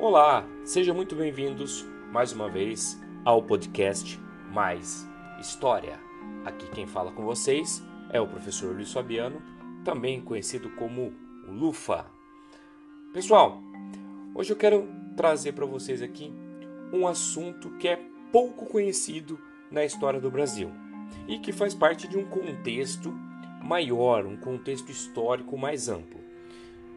Olá, sejam muito bem-vindos mais uma vez ao podcast Mais História. Aqui quem fala com vocês é o professor Luiz Fabiano, também conhecido como Lufa. Pessoal, hoje eu quero trazer para vocês aqui um assunto que é pouco conhecido na história do Brasil e que faz parte de um contexto maior, um contexto histórico mais amplo.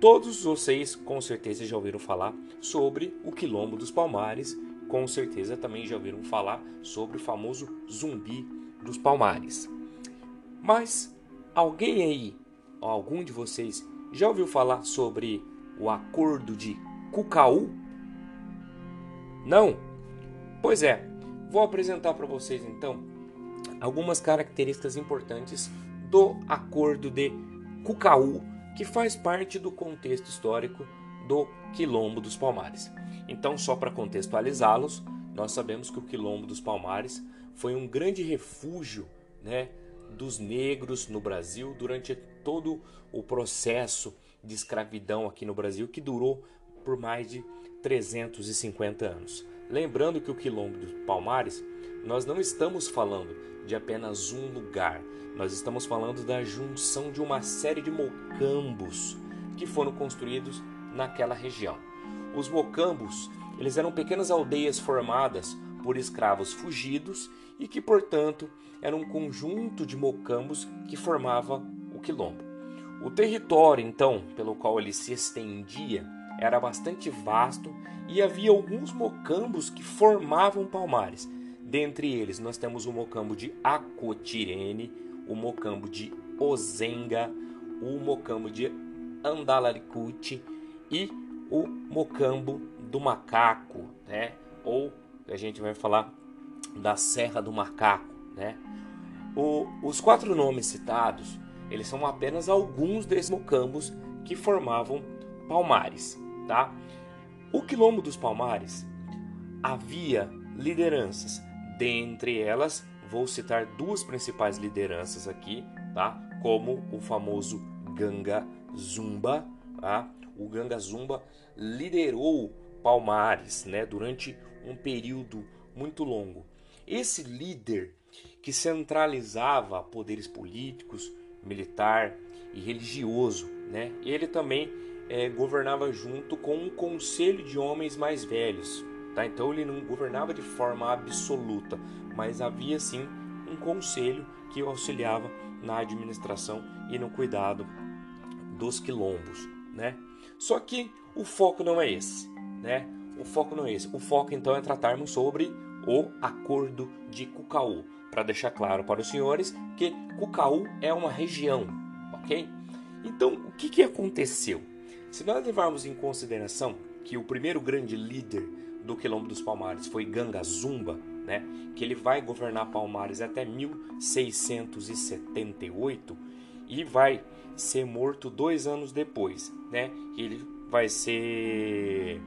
Todos vocês com certeza já ouviram falar sobre o Quilombo dos Palmares, com certeza também já ouviram falar sobre o famoso Zumbi dos Palmares. Mas alguém aí, algum de vocês, já ouviu falar sobre o Acordo de Cucaú? Não? Pois é, vou apresentar para vocês então algumas características importantes do Acordo de Cucaú que faz parte do contexto histórico do Quilombo dos Palmares. Então, só para contextualizá-los, nós sabemos que o Quilombo dos Palmares foi um grande refúgio né, dos negros no Brasil durante todo o processo de escravidão aqui no Brasil, que durou por mais de 350 anos. Lembrando que o Quilombo dos Palmares, nós não estamos falando de apenas um lugar, nós estamos falando da junção de uma série de mocambos que foram construídos naquela região. Os mocambos, eles eram pequenas aldeias formadas por escravos fugidos e que, portanto, eram um conjunto de mocambos que formava o quilombo. O território, então, pelo qual ele se estendia, era bastante vasto e havia alguns mocambos que formavam palmares. Dentre eles, nós temos o mocambo de Acotirene, o mocambo de Ozenga, o mocambo de Andalaricute e o mocambo do macaco, né? Ou a gente vai falar da Serra do Macaco, né? O, os quatro nomes citados, eles são apenas alguns desses mocambos que formavam Palmares, tá? O quilombo dos Palmares havia lideranças, dentre elas vou citar duas principais lideranças aqui, tá? Como o famoso Ganga Zumba, tá? O Ganga Zumba liderou Palmares, né, durante um período muito longo. Esse líder que centralizava poderes políticos, militar e religioso, né? Ele também é, governava junto com um conselho de homens mais velhos, tá? Então ele não governava de forma absoluta, mas havia sim um conselho que auxiliava na administração e no cuidado dos quilombos, né? Só que o foco não é esse, né? O foco não é esse. O foco então é tratarmos sobre o Acordo de Cucaú, para deixar claro para os senhores que Cucaú é uma região, ok? Então, o que, que aconteceu? Se nós levarmos em consideração que o primeiro grande líder do Quilombo dos Palmares foi Ganga Zumba, né, que ele vai governar Palmares até 1678 e vai ser morto dois anos depois, né? Ele vai ser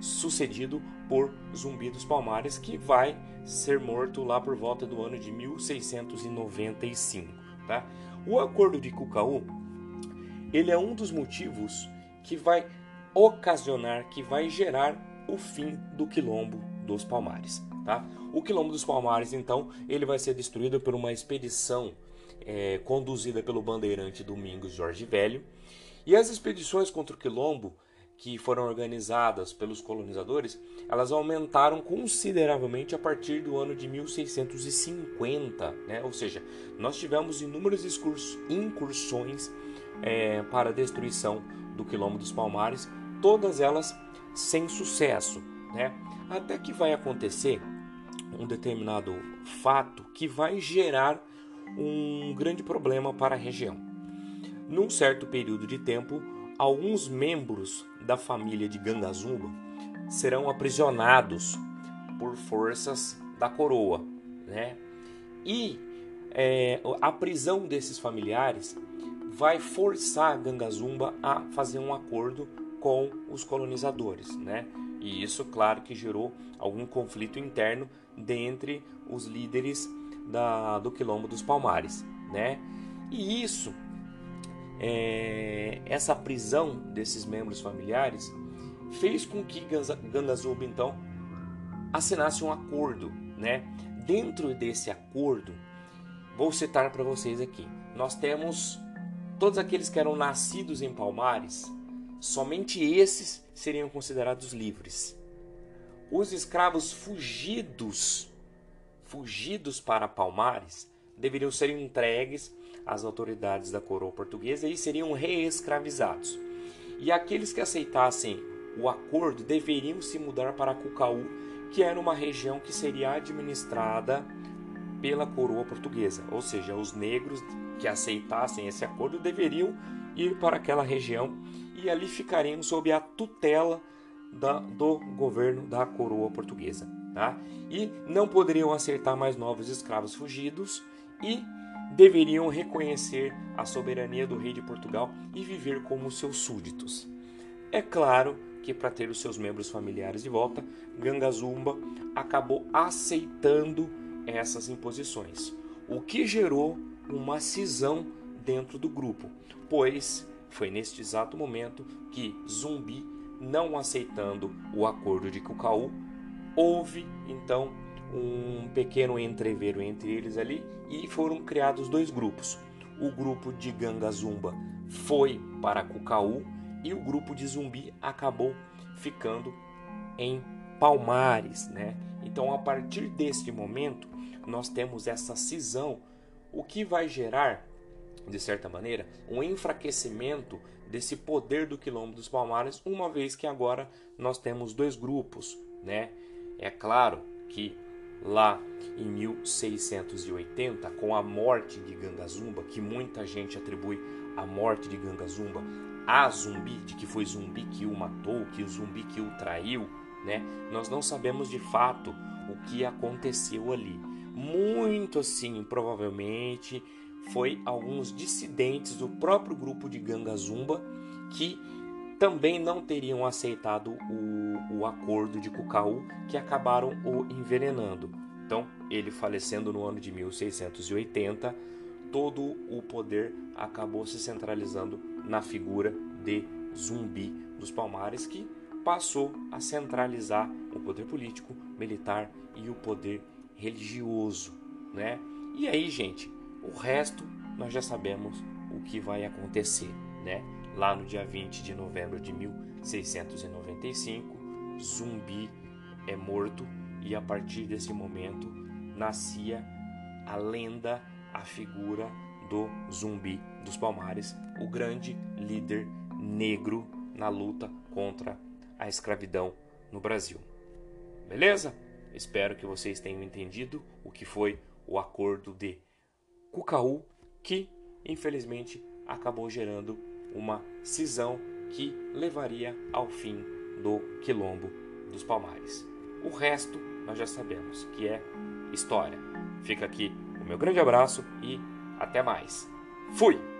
sucedido por Zumbi dos Palmares, que vai ser morto lá por volta do ano de 1695, tá? O Acordo de Cucaú, ele é um dos motivos que vai ocasionar, que vai gerar o fim do quilombo dos Palmares. Tá? O quilombo dos Palmares, então, ele vai ser destruído por uma expedição é, conduzida pelo bandeirante Domingos Jorge Velho. E as expedições contra o quilombo que foram organizadas pelos colonizadores, elas aumentaram consideravelmente a partir do ano de 1650, né? ou seja, nós tivemos inúmeras incursões é, para a destruição do quilombo dos Palmares, todas elas sem sucesso, né? Até que vai acontecer um determinado fato que vai gerar um grande problema para a região. Num certo período de tempo, alguns membros da família de Gangazumba serão aprisionados por forças da coroa, né? E é, a prisão desses familiares vai forçar Gangazumba a fazer um acordo com os colonizadores, né? E isso, claro, que gerou algum conflito interno dentre os líderes da, do quilombo dos Palmares, né? E isso, é, essa prisão desses membros familiares, fez com que Gangazuba então assinasse um acordo, né? Dentro desse acordo, vou citar para vocês aqui. Nós temos todos aqueles que eram nascidos em Palmares, somente esses seriam considerados livres. Os escravos fugidos, fugidos para Palmares, deveriam ser entregues às autoridades da coroa portuguesa e seriam reescravizados. E aqueles que aceitassem o acordo deveriam se mudar para Cucaú, que era uma região que seria administrada pela coroa portuguesa, ou seja, os negros que aceitassem esse acordo deveriam ir para aquela região e ali ficariam sob a tutela da, do governo da coroa portuguesa. Tá? E não poderiam aceitar mais novos escravos fugidos e deveriam reconhecer a soberania do rei de Portugal e viver como seus súditos. É claro que para ter os seus membros familiares de volta, Gangazumba acabou aceitando essas imposições, o que gerou uma cisão dentro do grupo, pois foi neste exato momento que Zumbi, não aceitando o acordo de Cucaú, houve então um pequeno entreveiro entre eles ali e foram criados dois grupos. O grupo de Gangazumba foi para Cucaú e o grupo de Zumbi acabou ficando em Palmares, né? Então, a partir deste momento, nós temos essa cisão, o que vai gerar, de certa maneira, um enfraquecimento desse poder do quilombo dos Palmares, uma vez que agora nós temos dois grupos, né? É claro que lá em 1680, com a morte de Gangazumba, que muita gente atribui a morte de Gangazumba a Zumbi, de que foi Zumbi que o matou, que o Zumbi que o traiu, né? Nós não sabemos de fato o que aconteceu ali. Muito assim, provavelmente foi alguns dissidentes do próprio grupo de Gangazumba que também não teriam aceitado o, o acordo de Cucaú, que acabaram o envenenando. Então, ele falecendo no ano de 1680, todo o poder acabou se centralizando na figura de Zumbi dos Palmares, que passou a centralizar o poder político, militar e o poder religioso, né? E aí, gente, o resto nós já sabemos o que vai acontecer, né? Lá no dia 20 de novembro de 1695, Zumbi é morto e a partir desse momento nascia a lenda, a figura do Zumbi dos Palmares, o grande líder negro na luta contra a escravidão no Brasil. Beleza? Espero que vocês tenham entendido o que foi o acordo de Cucaú, que infelizmente acabou gerando uma cisão que levaria ao fim do quilombo dos Palmares. O resto nós já sabemos que é história. Fica aqui o meu grande abraço e até mais. Fui!